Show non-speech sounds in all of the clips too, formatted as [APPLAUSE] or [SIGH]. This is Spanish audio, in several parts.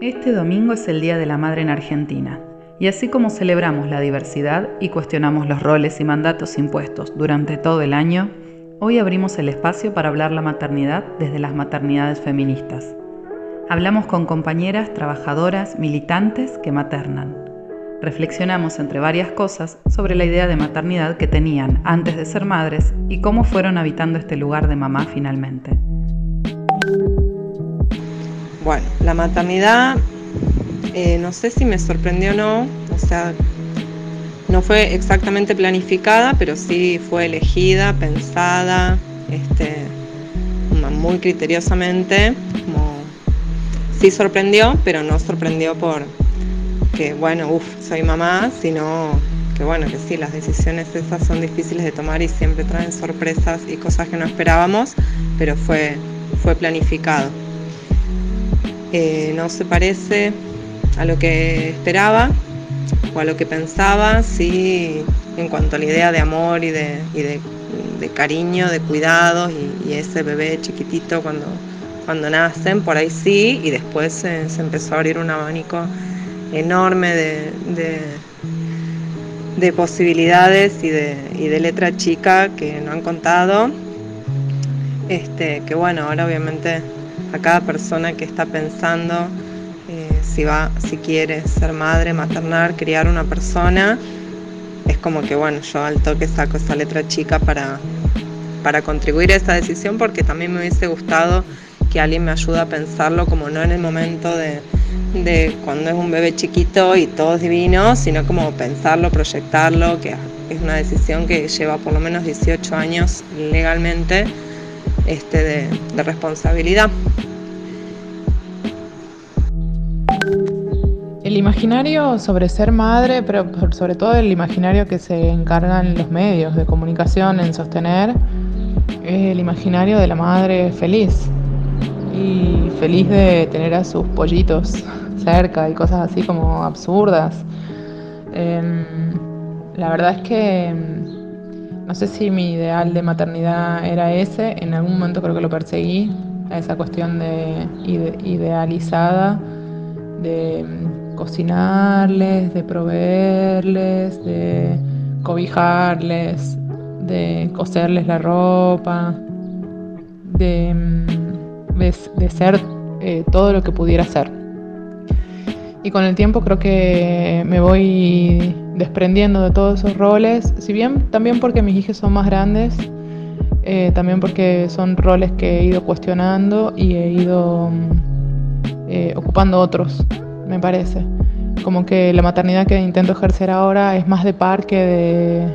Este domingo es el Día de la Madre en Argentina, y así como celebramos la diversidad y cuestionamos los roles y mandatos impuestos durante todo el año, hoy abrimos el espacio para hablar la maternidad desde las maternidades feministas. Hablamos con compañeras, trabajadoras, militantes que maternan. Reflexionamos entre varias cosas sobre la idea de maternidad que tenían antes de ser madres y cómo fueron habitando este lugar de mamá finalmente. Bueno, la maternidad, eh, no sé si me sorprendió o no, o sea, no fue exactamente planificada, pero sí fue elegida, pensada, este, muy criteriosamente, sí sorprendió, pero no sorprendió por que, bueno, uff, soy mamá, sino que, bueno, que sí, las decisiones esas son difíciles de tomar y siempre traen sorpresas y cosas que no esperábamos, pero fue, fue planificado. No se parece a lo que esperaba o a lo que pensaba, sí, en cuanto a la idea de amor y de, cariño, de cuidados y, ese bebé chiquitito cuando, cuando nacen, por ahí sí, y después se, empezó a abrir un abanico enorme de, de, posibilidades y de, y de letra chica que no han contado. Este, que bueno, ahora obviamente a cada persona que está pensando eh, si va, si quiere ser madre, maternar, criar una persona, es como que bueno, yo al toque saco esa letra chica para, para contribuir a esa decisión porque también me hubiese gustado que alguien me ayude a pensarlo como no en el momento de, de cuando es un bebé chiquito y todo es divino, sino como pensarlo, proyectarlo, que es una decisión que lleva por lo menos 18 años legalmente este, de, responsabilidad. El imaginario sobre ser madre, pero sobre todo el imaginario que se encargan los medios de comunicación en sostener, es el imaginario de la madre feliz y feliz de tener a sus pollitos cerca y cosas así como absurdas. Em, la verdad es que no sé si mi ideal de maternidad era ese, en algún momento creo que lo perseguí, esa cuestión de idealizada, de mm, cocinarles, de proveerles, de cobijarles, de coserles la ropa, de, mm, ser eh, todo lo que pudiera ser. Y con el tiempo creo que me voy desprendiendo de todos esos roles, si bien también porque mis hijos son más grandes, eh, también porque son roles que he ido cuestionando y he ido mm, eh, ocupando otros, me parece. Como que la maternidad que intento ejercer ahora es más de par que de,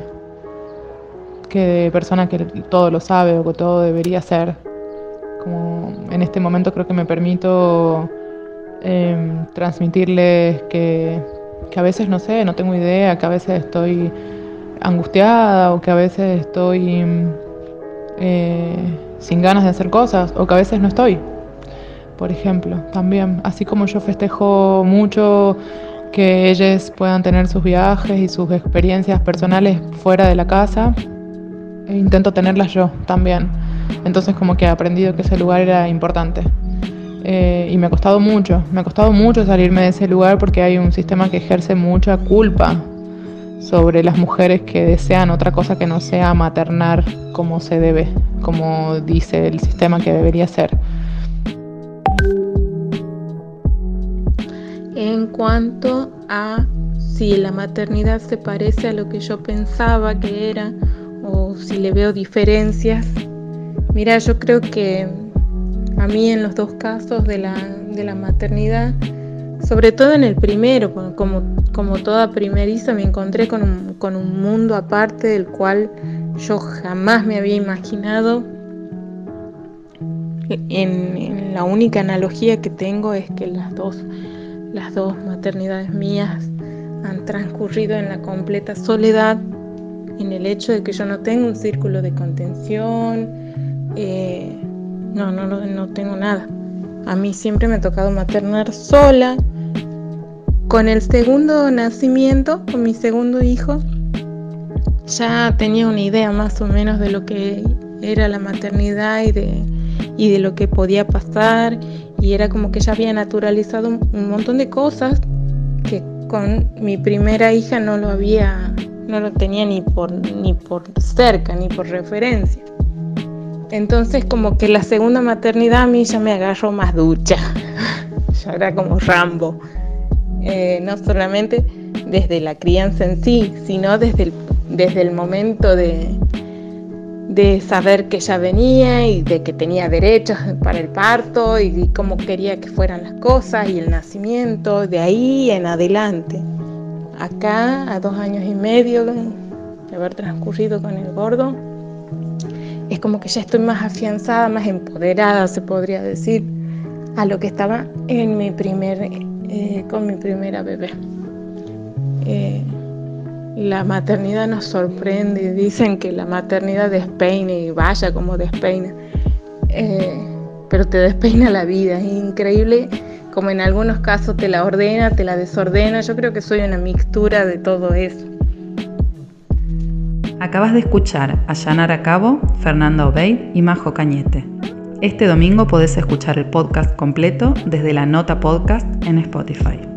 que de persona que todo lo sabe o que todo debería ser. Como en este momento creo que me permito Em, transmitirles que, a veces no sé, no tengo idea, que a veces estoy angustiada o que a veces estoy eh, sin ganas de hacer cosas o que a veces no estoy, por ejemplo, también. Así como yo festejo mucho que ellos puedan tener sus viajes y sus experiencias personales fuera de la casa, e intento tenerlas yo también. Entonces como que he aprendido que ese lugar era importante. Eh, y me ha costado mucho, me ha costado mucho salirme de ese lugar porque hay un sistema que ejerce mucha culpa sobre las mujeres que desean otra cosa que no sea maternar como se debe, como dice el sistema que debería ser. En cuanto a si la maternidad se parece a lo que yo pensaba que era o si le veo diferencias, mira, yo creo que a mí en los dos casos de la, maternidad, sobre todo en el primero, como, como toda primeriza, me encontré con un, mundo aparte del cual yo jamás me había imaginado. La única analogía que tengo es que las dos, las dos maternidades mías han transcurrido en la completa soledad, en el hecho de que yo no tengo un círculo de contención, eh, no, no, no, tengo nada. A mí siempre me ha tocado maternar sola. Con el segundo nacimiento, con mi segundo hijo, ya tenía una idea más o menos de lo que era la maternidad y de, y de lo que podía pasar y era como que ella había naturalizado un, montón de cosas que con mi primera hija no lo había, no lo tenía ni por, ni por cerca, ni por referencia. Entonces como que la segunda maternidad a mí ya me agarró más ducha, [LAUGHS] ya era como Rambo, eh, no solamente desde la crianza en sí, sino desde el, desde el momento de, de saber que ella venía y de que tenía derechos para el parto y, cómo quería que fueran las cosas y el nacimiento, de ahí en adelante. Acá, a dos años y medio de haber transcurrido con el gordo, es como que ya estoy más afianzada, más empoderada, se podría decir, a lo que estaba en mi primer, eh, con mi primera bebé. Eh, la maternidad nos sorprende, dicen que la maternidad despeina y vaya como despeina, eh, pero te despeina la vida, es increíble como en algunos casos te la ordena, te la desordena, yo creo que soy una mixtura de todo eso. Acabas de escuchar a Yanara Cabo, Fernanda Obeid y Majo Cañete. Este domingo podés escuchar el podcast completo desde la Nota Podcast en Spotify.